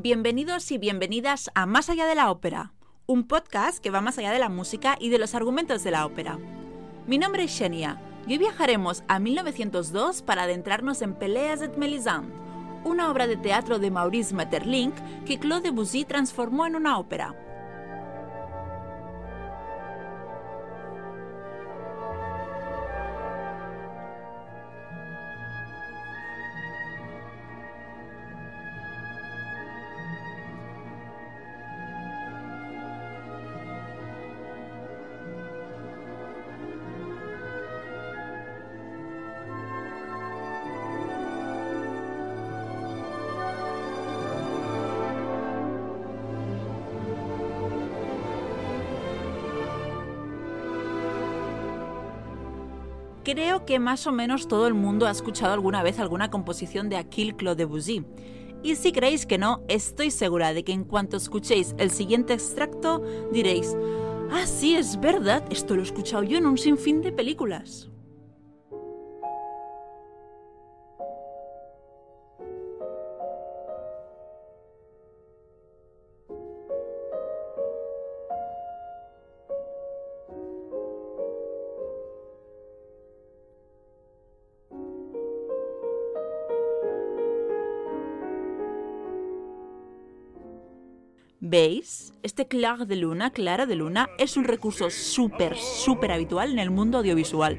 Bienvenidos y bienvenidas a Más allá de la ópera, un podcast que va más allá de la música y de los argumentos de la ópera. Mi nombre es Xenia y hoy viajaremos a 1902 para adentrarnos en Peleas et Mélisande, una obra de teatro de Maurice Maeterlinck que Claude Debussy transformó en una ópera. Creo que más o menos todo el mundo ha escuchado alguna vez alguna composición de Aquil Claude Debussy. Y si creéis que no, estoy segura de que en cuanto escuchéis el siguiente extracto diréis, ah, sí, es verdad, esto lo he escuchado yo en un sinfín de películas. ¿Veis? Este clar de luna, clara de luna, es un recurso súper, súper habitual en el mundo audiovisual.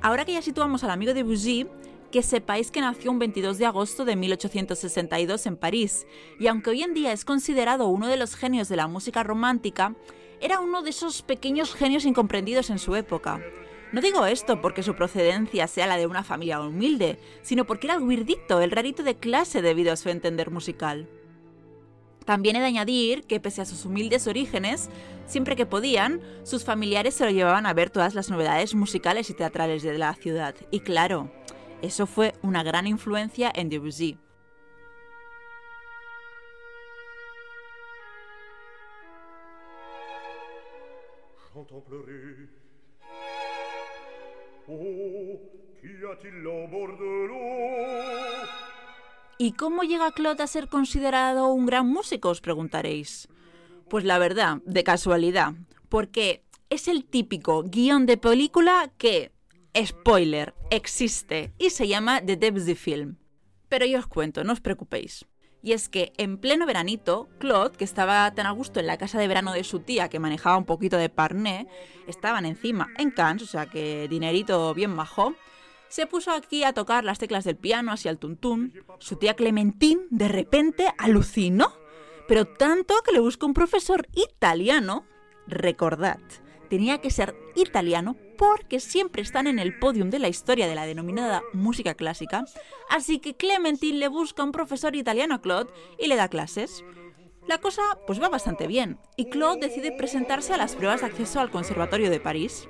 Ahora que ya situamos al amigo de Debussy, que sepáis que nació un 22 de agosto de 1862 en París, y aunque hoy en día es considerado uno de los genios de la música romántica, era uno de esos pequeños genios incomprendidos en su época. No digo esto porque su procedencia sea la de una familia humilde, sino porque era el weirdito, el rarito de clase debido a su entender musical. También he de añadir que pese a sus humildes orígenes, siempre que podían, sus familiares se lo llevaban a ver todas las novedades musicales y teatrales de la ciudad. Y claro, eso fue una gran influencia en Debussy. ¿Y cómo llega Claude a ser considerado un gran músico? Os preguntaréis. Pues la verdad, de casualidad, porque es el típico guion de película que, spoiler, existe y se llama The Debussy Film. Pero yo os cuento, no os preocupéis. Y es que en pleno veranito, Claude, que estaba tan a gusto en la casa de verano de su tía que manejaba un poquito de parné, estaban encima en Cannes, o sea que dinerito bien bajo, se puso aquí a tocar las teclas del piano así al tuntún. Su tía Clementine de repente alucinó, pero tanto que le buscó un profesor italiano. Recordad, tenía que ser italiano porque siempre están en el podium de la historia de la denominada música clásica, así que Clementine le busca un profesor italiano a Claude y le da clases. La cosa pues va bastante bien, y Claude decide presentarse a las pruebas de acceso al Conservatorio de París.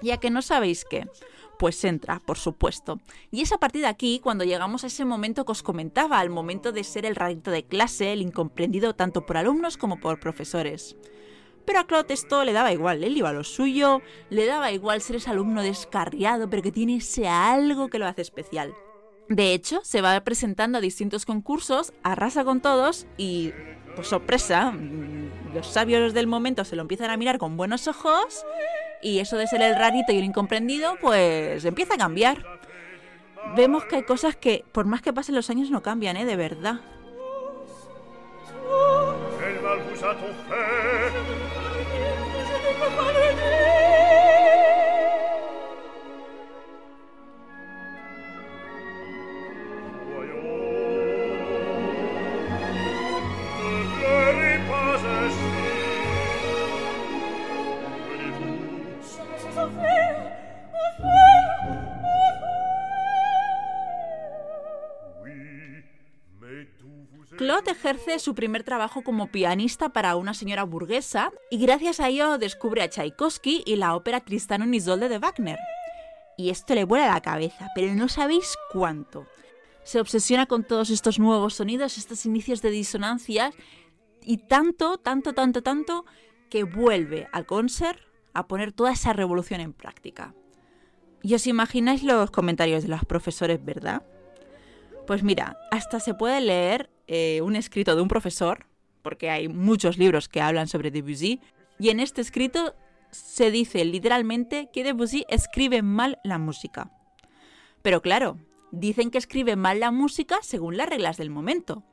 Ya que no sabéis qué, pues entra, por supuesto. Y es a partir de aquí cuando llegamos a ese momento que os comentaba, al momento de ser el rarito de clase, el incomprendido tanto por alumnos como por profesores. Pero a Claude esto le daba igual, él iba a lo suyo, le daba igual ser ese alumno descarriado, pero que tiene ese algo que lo hace especial. De hecho, se va presentando a distintos concursos, arrasa con todos y, pues sorpresa, mm, los sabios del momento se lo empiezan a mirar con buenos ojos y eso de ser el rarito y el incomprendido, pues empieza a cambiar. Vemos que hay cosas que, por más que pasen los años, no cambian, ¿eh? De verdad. Claude ejerce su primer trabajo como pianista para una señora burguesa y gracias a ello descubre a Tchaikovsky y la ópera Tristano y Isolde de Wagner. Y esto le vuela la cabeza, pero no sabéis cuánto. Se obsesiona con todos estos nuevos sonidos, estos inicios de disonancias y tanto, tanto, tanto, tanto que vuelve al concert a poner toda esa revolución en práctica. Y os imagináis los comentarios de los profesores, ¿verdad? Pues mira, hasta se puede leer eh, un escrito de un profesor, porque hay muchos libros que hablan sobre Debussy, y en este escrito se dice literalmente que Debussy escribe mal la música. Pero claro, dicen que escribe mal la música según las reglas del momento.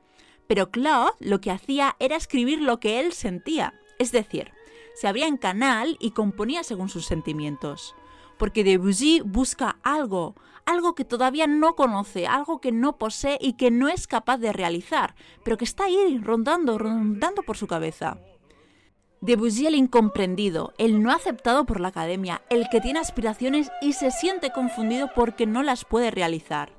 Pero Claude lo que hacía era escribir lo que él sentía, es decir, se abría en canal y componía según sus sentimientos. Porque Debussy busca algo, algo que todavía no conoce, algo que no posee y que no es capaz de realizar, pero que está ahí rondando, rondando por su cabeza. Debussy el incomprendido, el no aceptado por la academia, el que tiene aspiraciones y se siente confundido porque no las puede realizar.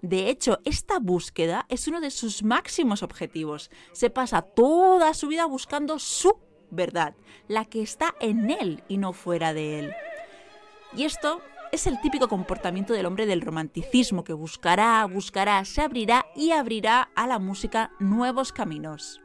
De hecho, esta búsqueda es uno de sus máximos objetivos. Se pasa toda su vida buscando su verdad, la que está en él y no fuera de él. Y esto es el típico comportamiento del hombre del romanticismo que buscará, buscará, se abrirá y abrirá a la música nuevos caminos.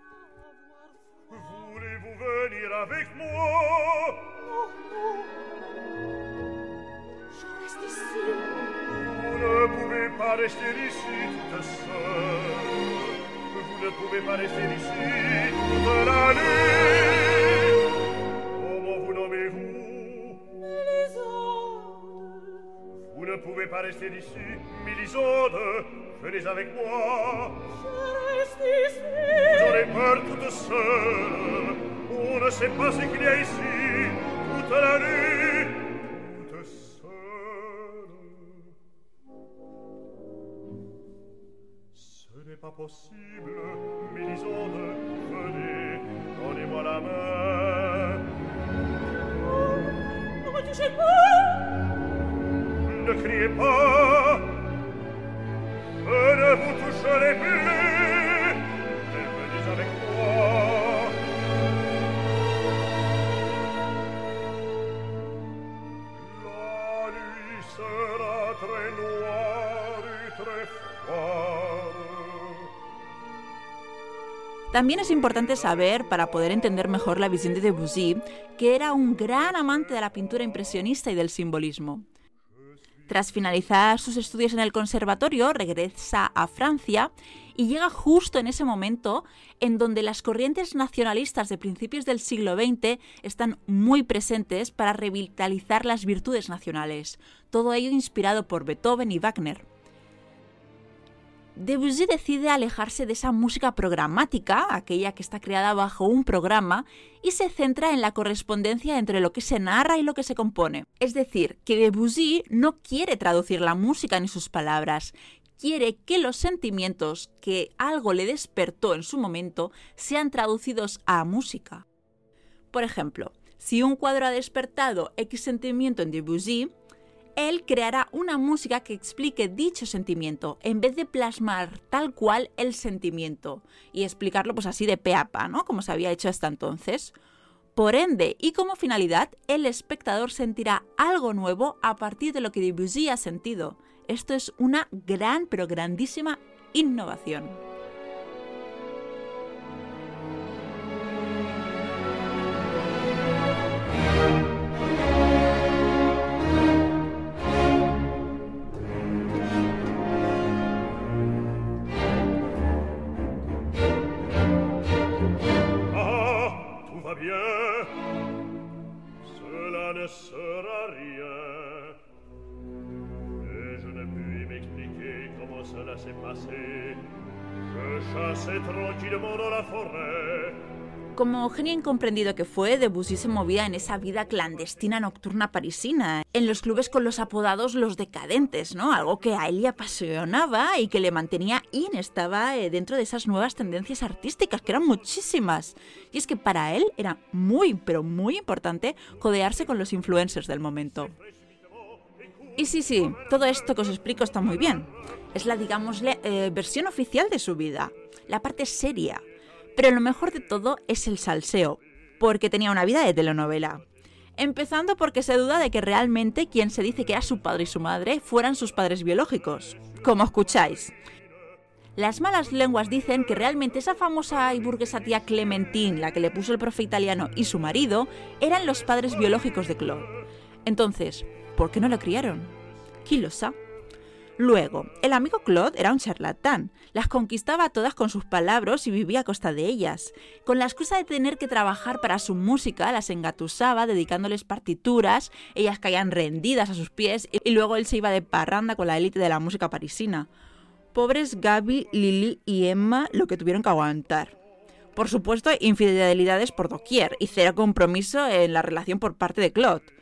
ne pas rester ici, Mélisande, venez avec moi. Je reste ici. Vous aurez peur toute seule. On ne sait pas ce qu'il y a ici, toute la nuit, toute seule. Ce n'est pas possible, Mélisande, venez, donnez-moi la main. Oh, ne me touchez pas Pas avec moi También es importante saber, para poder entender mejor la visión de Debussy, que era un gran amante de la pintura impresionista y del simbolismo. Tras finalizar sus estudios en el conservatorio, regresa a Francia y llega justo en ese momento en donde las corrientes nacionalistas de principios del siglo XX están muy presentes para revitalizar las virtudes nacionales, todo ello inspirado por Beethoven y Wagner. Debussy decide alejarse de esa música programática, aquella que está creada bajo un programa, y se centra en la correspondencia entre lo que se narra y lo que se compone. Es decir, que Debussy no quiere traducir la música ni sus palabras, quiere que los sentimientos que algo le despertó en su momento sean traducidos a música. Por ejemplo, si un cuadro ha despertado X sentimiento en Debussy, él creará una música que explique dicho sentimiento, en vez de plasmar tal cual el sentimiento y explicarlo pues así de pe a pa, ¿no? Como se había hecho hasta entonces. Por ende, y como finalidad, el espectador sentirá algo nuevo a partir de lo que Debussy ha sentido. Esto es una gran, pero grandísima innovación. Como genio incomprendido que fue, Debussy se movía en esa vida clandestina nocturna parisina, en los clubes con los apodados los decadentes, ¿no? Algo que a él le apasionaba y que le mantenía in, estaba eh, dentro de esas nuevas tendencias artísticas, que eran muchísimas. Y es que para él era muy, pero muy importante codearse con los influencers del momento. Y sí, sí, todo esto que os explico está muy bien. Es la, digamos, eh, versión oficial de su vida, la parte seria, pero lo mejor de todo es el salseo, porque tenía una vida de telenovela. Empezando porque se duda de que realmente quien se dice que era su padre y su madre fueran sus padres biológicos, como escucháis. Las malas lenguas dicen que realmente esa famosa y burguesa tía Clementine, la que le puso el profe italiano, y su marido, eran los padres biológicos de Claude. Entonces, ¿por qué no lo criaron? ¿Quién lo sabe? Luego, el amigo Claude era un charlatán. Las conquistaba todas con sus palabras y vivía a costa de ellas. Con la excusa de tener que trabajar para su música, las engatusaba dedicándoles partituras, ellas caían rendidas a sus pies y luego él se iba de parranda con la élite de la música parisina. Pobres Gaby, Lily y Emma lo que tuvieron que aguantar. Por supuesto, infidelidades por doquier y cero compromiso en la relación por parte de Claude.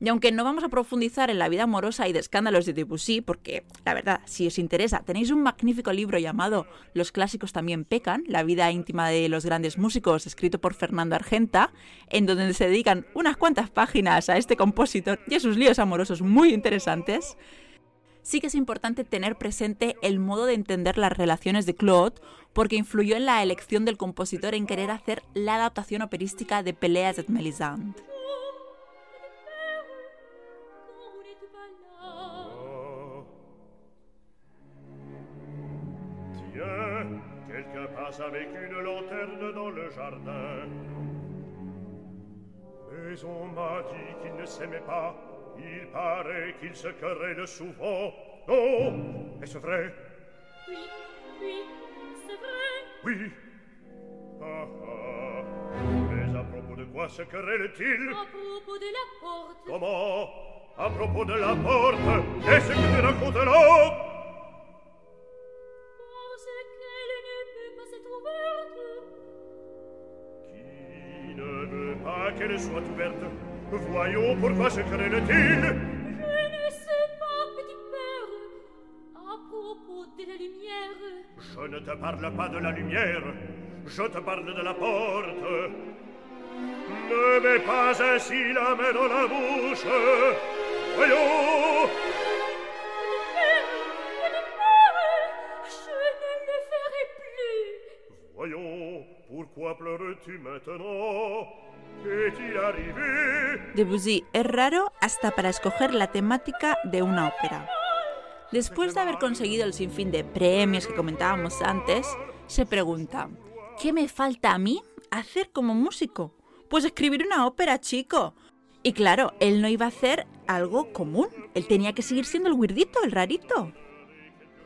Y aunque no vamos a profundizar en la vida amorosa y de escándalos de Debussy, porque la verdad, si os interesa, tenéis un magnífico libro llamado Los clásicos también pecan, la vida íntima de los grandes músicos, escrito por Fernando Argenta, en donde se dedican unas cuantas páginas a este compositor y a sus líos amorosos muy interesantes. Sí que es importante tener presente el modo de entender las relaciones de Claude, porque influyó en la elección del compositor en querer hacer la adaptación operística de Peleas et passe avec une lanterne dans le jardin. Mais on m'a dit qu'il ne s'aimait pas. Il paraît qu'il se querelle souvent. Oh, est-ce vrai Oui, oui, c'est vrai. Oui. Ah, ah. Mais à propos de quoi se querelle-t-il À propos de la porte. Comment À propos de la porte Qu'est-ce que tu racontes là qu'elle soit ouverte. Voyons pourquoi se querelle-t-il Je ne sais pas, petit père. À propos de la lumière. Je ne te parle pas de la lumière. Je te parle de la porte. Ne mets pas ainsi la main dans la bouche. Voyons Voyons, pourquoi pleures-tu maintenant Debussy es raro hasta para escoger la temática de una ópera. Después de haber conseguido el sinfín de premios que comentábamos antes, se pregunta, ¿qué me falta a mí hacer como músico? Pues escribir una ópera, chico. Y claro, él no iba a hacer algo común, él tenía que seguir siendo el weirdito, el rarito.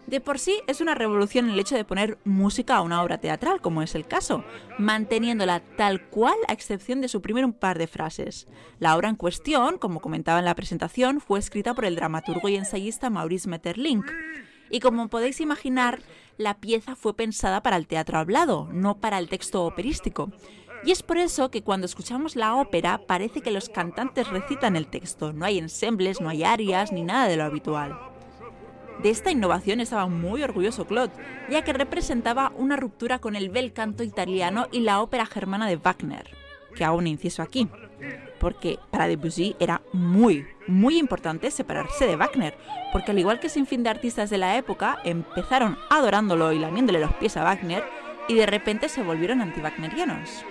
De por sí es una revolución el hecho de poner música a una obra teatral, como es el caso, manteniéndola tal cual a excepción de suprimir un par de frases. La obra en cuestión, como comentaba en la presentación, fue escrita por el dramaturgo y ensayista Maurice Metterlink. Y como podéis imaginar, la pieza fue pensada para el teatro hablado, no para el texto operístico. Y es por eso que cuando escuchamos la ópera parece que los cantantes recitan el texto, no hay ensembles, no hay arias ni nada de lo habitual. De esta innovación estaba muy orgulloso Claude, ya que representaba una ruptura con el bel canto italiano y la ópera germana de Wagner, que un inciso aquí, porque para Debussy era muy, muy importante separarse de Wagner, porque al igual que sin fin de artistas de la época, empezaron adorándolo y lamiéndole los pies a Wagner, y de repente se volvieron anti-wagnerianos.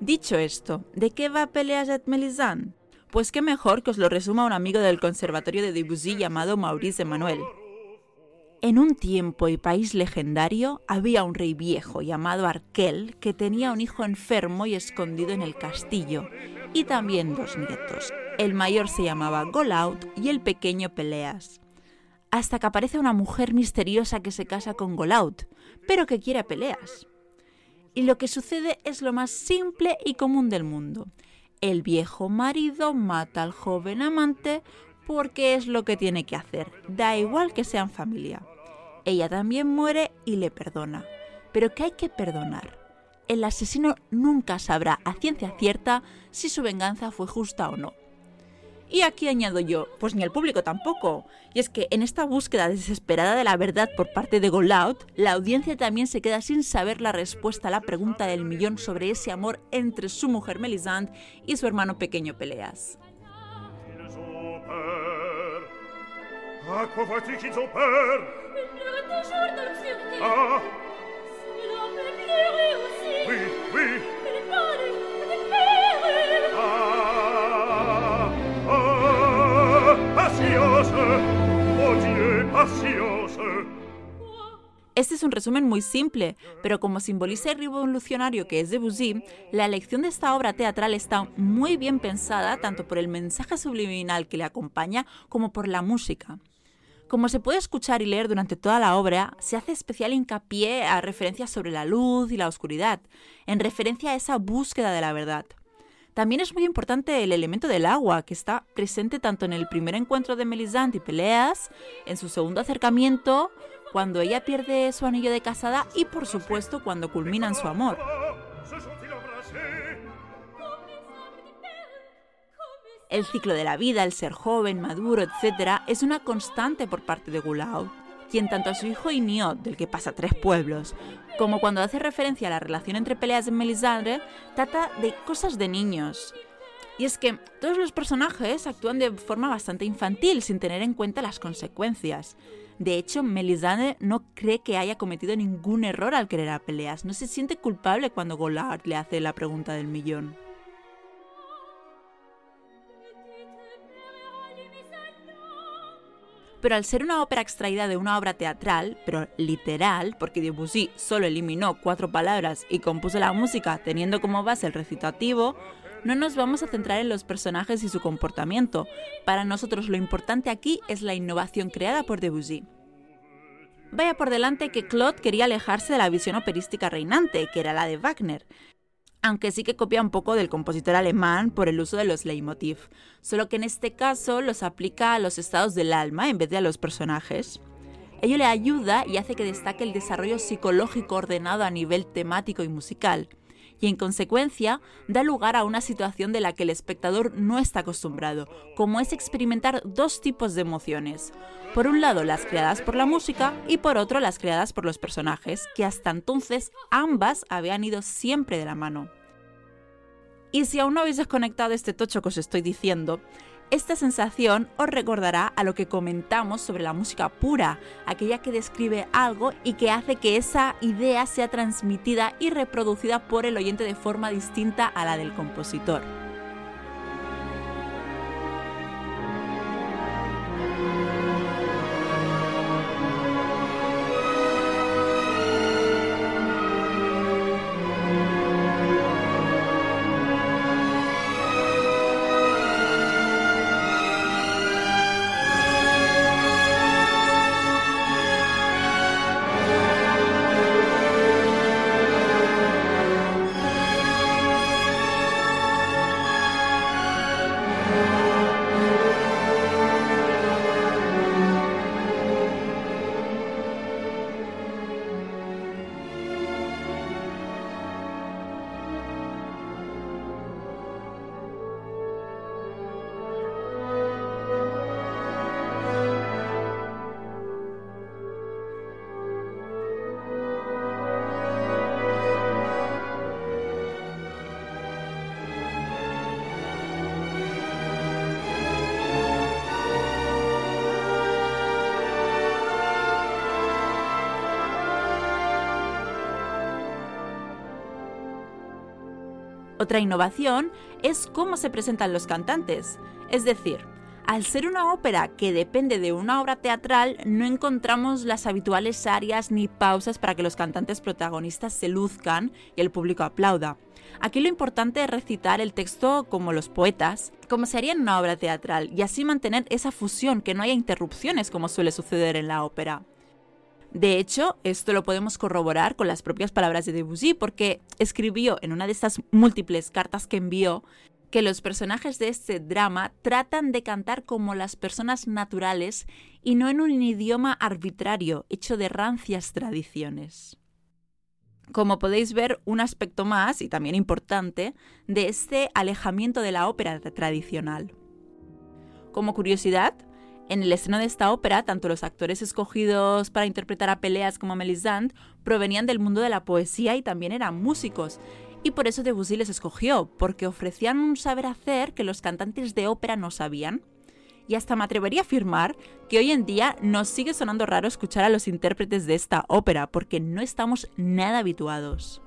Dicho esto, ¿de qué va Peleas et Mélisande? Pues qué mejor que os lo resuma un amigo del Conservatorio de Debussy llamado Maurice Emmanuel. En un tiempo y país legendario había un rey viejo llamado Arkel que tenía un hijo enfermo y escondido en el castillo, y también dos nietos. El mayor se llamaba Golaut y el pequeño Peleas. Hasta que aparece una mujer misteriosa que se casa con Golaut, pero que quiere Peleas. Y lo que sucede es lo más simple y común del mundo el viejo marido mata al joven amante porque es lo que tiene que hacer, da igual que sean familia. Ella también muere y le perdona. Pero ¿qué hay que perdonar? El asesino nunca sabrá a ciencia cierta si su venganza fue justa o no. Y aquí añado yo, pues ni el público tampoco. Y es que en esta búsqueda desesperada de la verdad por parte de Golout, la audiencia también se queda sin saber la respuesta a la pregunta del millón sobre ese amor entre su mujer Melisande y su hermano pequeño Peleas. Este es un resumen muy simple, pero como simboliza el revolucionario que es Debussy, la elección de esta obra teatral está muy bien pensada tanto por el mensaje subliminal que le acompaña como por la música. Como se puede escuchar y leer durante toda la obra, se hace especial hincapié a referencias sobre la luz y la oscuridad, en referencia a esa búsqueda de la verdad. También es muy importante el elemento del agua, que está presente tanto en el primer encuentro de Melisande y Peleas, en su segundo acercamiento, cuando ella pierde su anillo de casada y por supuesto cuando culminan su amor. El ciclo de la vida, el ser joven, maduro, etc., es una constante por parte de Gulaud, quien tanto a su hijo Iniot, del que pasa tres pueblos, como cuando hace referencia a la relación entre peleas de Melisandre, trata de cosas de niños. Y es que todos los personajes actúan de forma bastante infantil, sin tener en cuenta las consecuencias. De hecho, Melisandre no cree que haya cometido ningún error al querer a Peleas. No se siente culpable cuando Goulart le hace la pregunta del millón. pero al ser una ópera extraída de una obra teatral, pero literal, porque Debussy solo eliminó cuatro palabras y compuso la música teniendo como base el recitativo, no nos vamos a centrar en los personajes y su comportamiento. Para nosotros lo importante aquí es la innovación creada por Debussy. Vaya por delante que Claude quería alejarse de la visión operística reinante, que era la de Wagner, aunque sí que copia un poco del compositor alemán por el uso de los leitmotiv, solo que en este caso los aplica a los estados del alma en vez de a los personajes. Ello le ayuda y hace que destaque el desarrollo psicológico ordenado a nivel temático y musical, y en consecuencia da lugar a una situación de la que el espectador no está acostumbrado, como es experimentar dos tipos de emociones. Por un lado las creadas por la música y por otro las creadas por los personajes, que hasta entonces ambas habían ido siempre de la mano. Y si aún no habéis desconectado este tocho que os estoy diciendo, esta sensación os recordará a lo que comentamos sobre la música pura, aquella que describe algo y que hace que esa idea sea transmitida y reproducida por el oyente de forma distinta a la del compositor. Otra innovación es cómo se presentan los cantantes. Es decir, al ser una ópera que depende de una obra teatral, no encontramos las habituales áreas ni pausas para que los cantantes protagonistas se luzcan y el público aplauda. Aquí lo importante es recitar el texto como los poetas, como se haría en una obra teatral, y así mantener esa fusión, que no haya interrupciones como suele suceder en la ópera. De hecho, esto lo podemos corroborar con las propias palabras de Debussy, porque escribió en una de estas múltiples cartas que envió que los personajes de este drama tratan de cantar como las personas naturales y no en un idioma arbitrario, hecho de rancias tradiciones. Como podéis ver, un aspecto más, y también importante, de este alejamiento de la ópera tradicional. Como curiosidad, en el estreno de esta ópera, tanto los actores escogidos para interpretar a Peleas como a Melisande provenían del mundo de la poesía y también eran músicos. Y por eso Debussy les escogió, porque ofrecían un saber hacer que los cantantes de ópera no sabían. Y hasta me atrevería a afirmar que hoy en día nos sigue sonando raro escuchar a los intérpretes de esta ópera, porque no estamos nada habituados.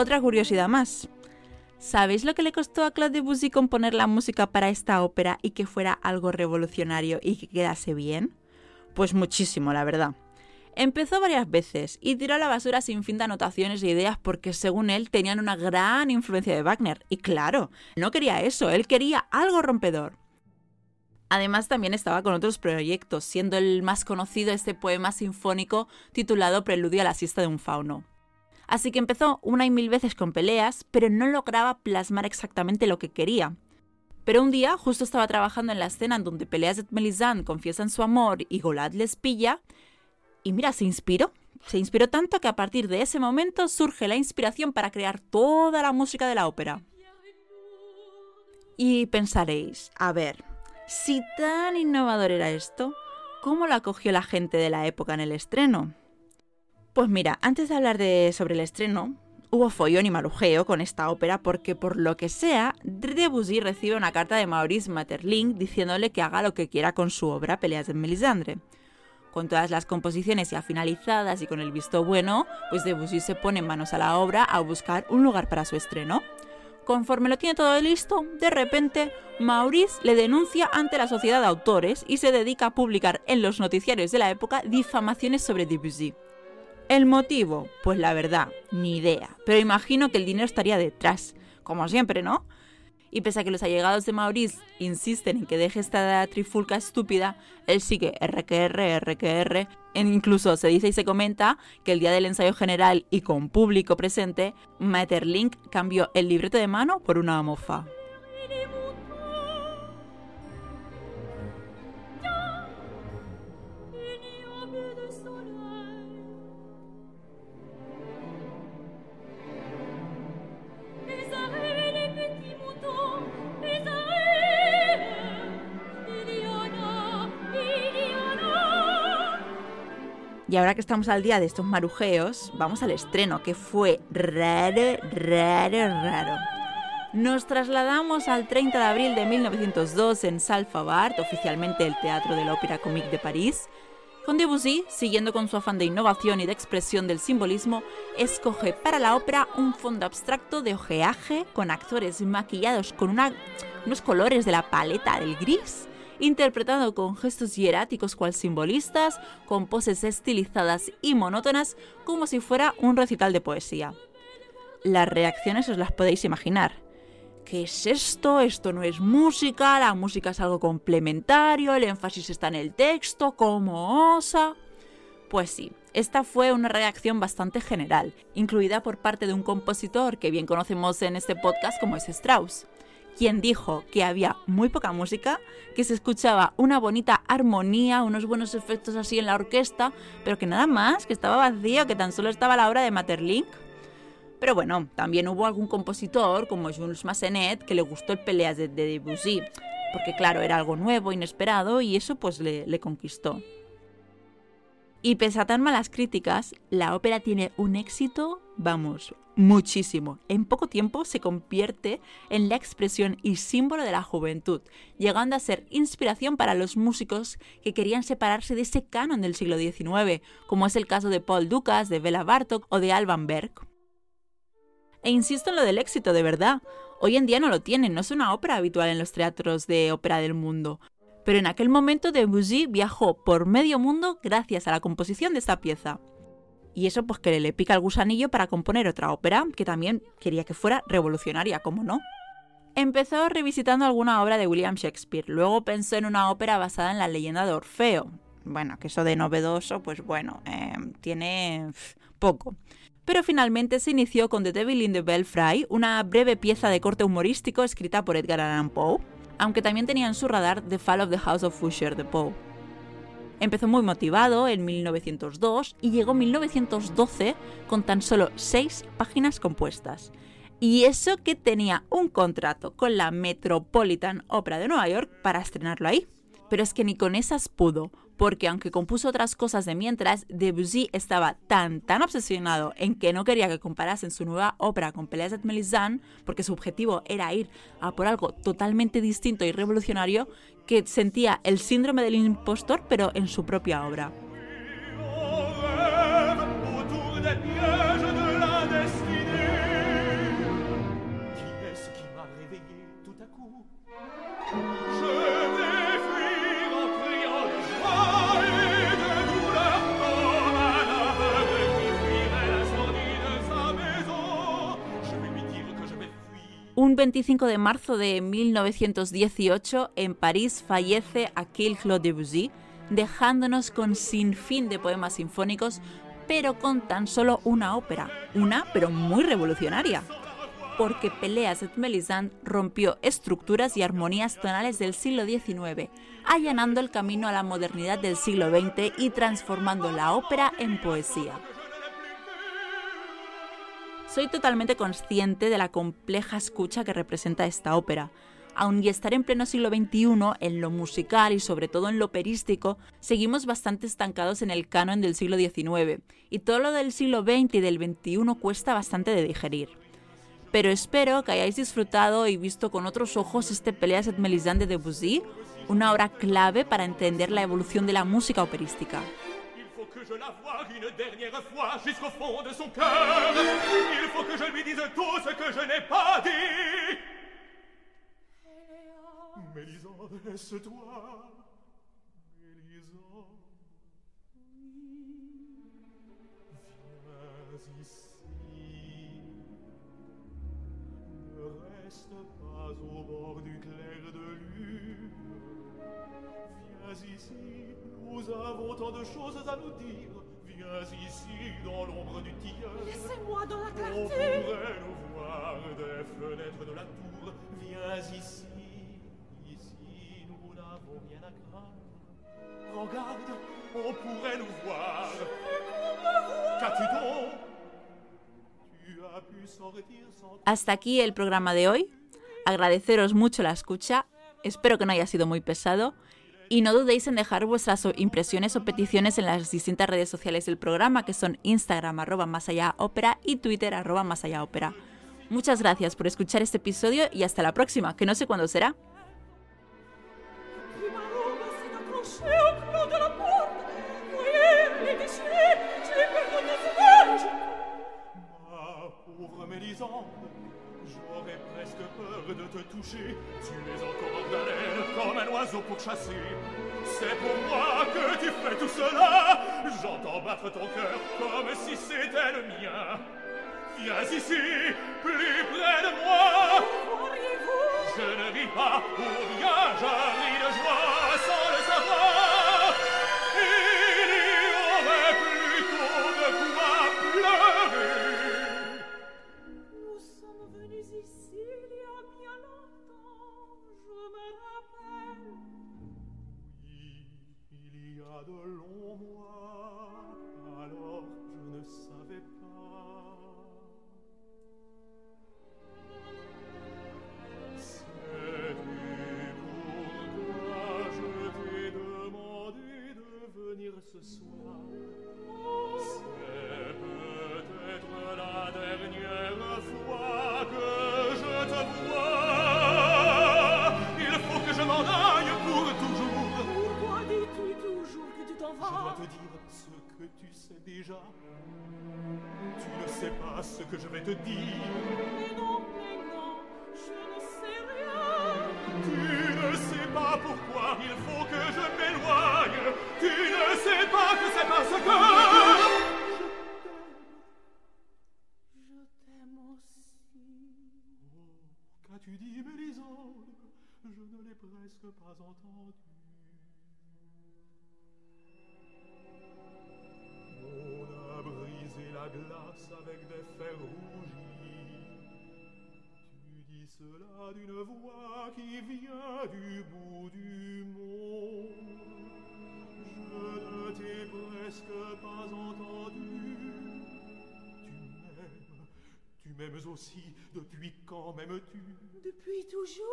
Otra curiosidad más. ¿Sabéis lo que le costó a Claude Debussy componer la música para esta ópera y que fuera algo revolucionario y que quedase bien? Pues muchísimo, la verdad. Empezó varias veces y tiró a la basura sin fin de anotaciones e ideas porque según él tenían una gran influencia de Wagner. Y claro, no quería eso, él quería algo rompedor. Además también estaba con otros proyectos, siendo el más conocido este poema sinfónico titulado Preludio a la siesta de un fauno. Así que empezó una y mil veces con peleas, pero no lograba plasmar exactamente lo que quería. Pero un día, justo estaba trabajando en la escena en donde Peleas de Melisande confiesan su amor y Golad les pilla, y mira, se inspiró. Se inspiró tanto que a partir de ese momento surge la inspiración para crear toda la música de la ópera. Y pensaréis, a ver, si tan innovador era esto, ¿cómo lo acogió la gente de la época en el estreno? Pues mira, antes de hablar de, sobre el estreno, hubo follón y marujeo con esta ópera porque por lo que sea, Debussy recibe una carta de Maurice Maeterlinck diciéndole que haga lo que quiera con su obra Peleas de Melisandre. Con todas las composiciones ya finalizadas y con el visto bueno, pues Debussy se pone manos a la obra a buscar un lugar para su estreno. Conforme lo tiene todo listo, de repente Maurice le denuncia ante la sociedad de autores y se dedica a publicar en los noticiarios de la época difamaciones sobre Debussy. ¿El motivo? Pues la verdad, ni idea. Pero imagino que el dinero estaría detrás. Como siempre, ¿no? Y pese a que los allegados de Maurice insisten en que deje esta trifulca estúpida, él sigue RQR, RQR. E incluso se dice y se comenta que el día del ensayo general y con público presente, Maeterlinck cambió el libreto de mano por una mofa. Y ahora que estamos al día de estos marujeos, vamos al estreno, que fue raro, raro, raro. Nos trasladamos al 30 de abril de 1902 en Salfabart, oficialmente el Teatro de la Ópera Comique de París. Con Debussy, siguiendo con su afán de innovación y de expresión del simbolismo, escoge para la ópera un fondo abstracto de ojeaje con actores maquillados con unos colores de la paleta del gris interpretado con gestos hieráticos cual simbolistas, con poses estilizadas y monótonas, como si fuera un recital de poesía. Las reacciones os las podéis imaginar. ¿Qué es esto? Esto no es música, la música es algo complementario, el énfasis está en el texto, ¿cómo osa? Pues sí, esta fue una reacción bastante general, incluida por parte de un compositor que bien conocemos en este podcast como es Strauss quien dijo que había muy poca música, que se escuchaba una bonita armonía, unos buenos efectos así en la orquesta, pero que nada más, que estaba vacío, que tan solo estaba la obra de Maeterlinck. Pero bueno, también hubo algún compositor, como Jules Massenet, que le gustó el Peleas de, Debussy, porque claro, era algo nuevo, inesperado, y eso pues le, le conquistó. Y pese a tan malas críticas, la ópera tiene un éxito, vamos, muchísimo. En poco tiempo se convierte en la expresión y símbolo de la juventud, llegando a ser inspiración para los músicos que querían separarse de ese canon del siglo XIX, como es el caso de Paul Dukas, de Bela Bartok o de Alban Berg. E insisto en lo del éxito, de verdad. Hoy en día no lo tienen, no es una ópera habitual en los teatros de ópera del mundo pero en aquel momento Debussy viajó por medio mundo gracias a la composición de esta pieza. Y eso pues que le pica el gusanillo para componer otra ópera, que también quería que fuera revolucionaria, como no. Empezó revisitando alguna obra de William Shakespeare, luego pensó en una ópera basada en la leyenda de Orfeo. Bueno, que eso de novedoso, pues bueno, em, tiene poco. Pero finalmente se inició con The Devil in the Belfry, una breve pieza de corte humorístico escrita por Edgar Allan Poe, aunque también tenía en su radar The Fall of the House of Usher de Poe. Empezó muy motivado en 1902 y llegó 1912 con tan solo seis páginas compuestas. Y eso que tenía un contrato con la Metropolitan Opera de Nueva York para estrenarlo ahí. Pero es que ni con esas pudo, porque aunque compuso otras cosas de mientras, Debussy estaba tan tan obsesionado en que no quería que comparasen su nueva ópera con Peleas de Melisande, porque su objetivo era ir a por algo totalmente distinto y revolucionario, que sentía el síndrome del impostor pero en su propia obra. Un 25 de marzo de 1918, en París fallece Aquil Claude Debussy, dejándonos con sin fin de poemas sinfónicos, pero con tan solo una ópera, una pero muy revolucionaria, porque Peleas et Melisande rompió estructuras y armonías tonales del siglo XIX, allanando el camino a la modernidad del siglo XX y transformando la ópera en poesía. Soy totalmente consciente de la compleja escucha que representa esta ópera. Aun y estar en pleno siglo XXI, en lo musical y sobre todo en lo operístico, seguimos bastante estancados en el canon del siglo XIX, y todo lo del siglo XX y del XXI cuesta bastante de digerir. Pero espero que hayáis disfrutado y visto con otros ojos este Peleas et Mélisande de Debussy, una obra clave para entender la evolución de la música operística. Que je la voie une dernière fois jusqu'au fond de son cœur. Il faut que je lui dise tout ce que je n'ai pas dit. Mélisande, laisse-toi. Mélisande. Viens ici. Ne reste pas au bord du clair de lune. Viens ici, nous avons tant de choses à nous dire. Viens ici, dans l'ombre du tilleul. Laissez-moi dans la On clarté. pourrait nous voir des fenêtres de la tour. Viens ici, ici, nous n'avons rien à craindre. Regarde, on pourrait nous voir. Qu'as-tu donc Tu as pu sortir sans Hasta aquí el programa de hoy. Agradeceros mucho la escucha. Espero que no haya sido muy pesado. Y no dudéis en dejar vuestras impresiones o peticiones en las distintas redes sociales del programa, que son Instagram arroba más allá ópera y Twitter arroba más allá ópera. Muchas gracias por escuchar este episodio y hasta la próxima, que no sé cuándo será. châssis. C'est pour moi que tu fais tout cela. J'entends battre ton cœur comme si c'était le mien. Viens ici, plus près de moi. Je ne ris pas pour de longs que je vais te dire. Mais non, mais non, je ne sais rien. Tu ne sais pas pourquoi il faut que je m'éloigne. Tu ne sais pas que c'est parce que... Je t'aime aussi. Oh, qu'as-tu dit, Mélisande? Je ne l'ai presque pas entendu. On a brisé la glace avec des cela d'une voix qui vient du bout du monde. Je ne t'ai presque pas entendu. Tu m'aimes, tu m'aimes aussi. Depuis quand m'aimes-tu? Depuis toujours.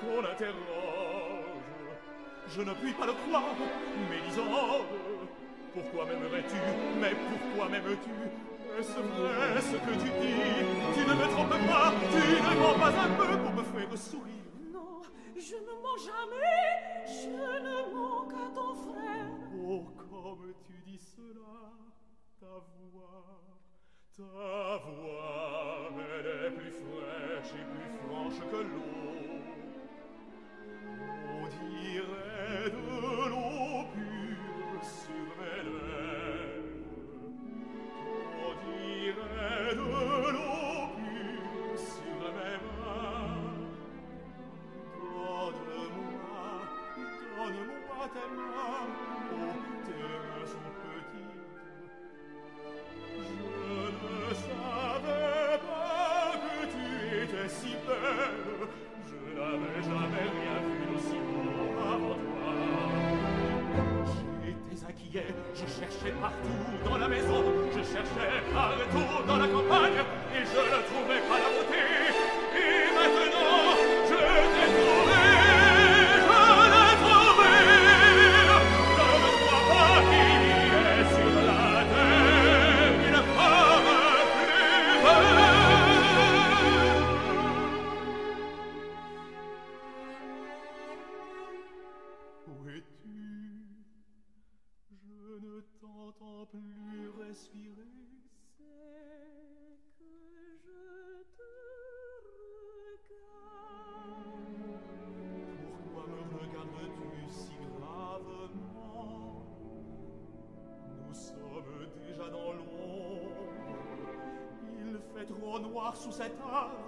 qu'on interroge. Je ne puis pas le croire, Mélisande. Pourquoi m'aimerais-tu Mais pourquoi m'aimes-tu? Est-ce vrai ce que tu dis? Tu ne me trompes pas, tu ne mens pas un peu pour me faire sourire. voir sous cette arbre.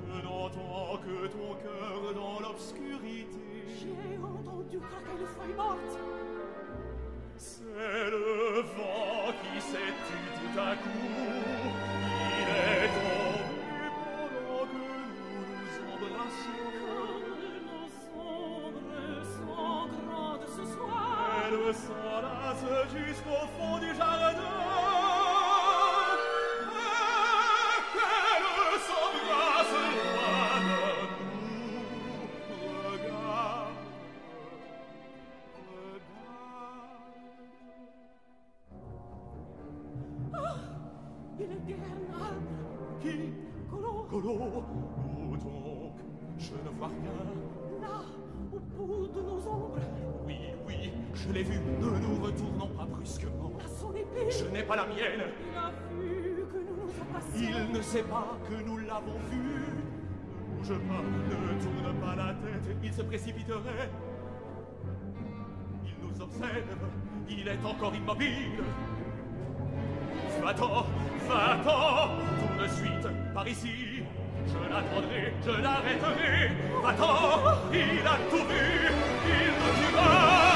l'obscurité. J'ai entendu craquer les feuilles mortes. C'est le vent qui s'est tu tout à coup. Il est tombé pendant que nous nous embrassions. Comme nos ombres sont grandes ce soir. Elle s'enlace jusqu'au fond du jardin. Où donc Je ne vois rien. là, au bout de nos ombres, Oui, oui, je l'ai vu. Ne nous retournons pas brusquement. à son épée. Je n'ai pas la mienne. Il a vu que nous nous impassions. Il ne sait pas que nous l'avons vu. Ne bouge pas, ne tourne pas la tête, il se précipiterait. Il nous observe, il est encore immobile. Va-t'en, va-t'en, tout de suite, par ici. Je l'attendrai, je l'arrêterai. Va-t'en, il a tout vu, il me tuera.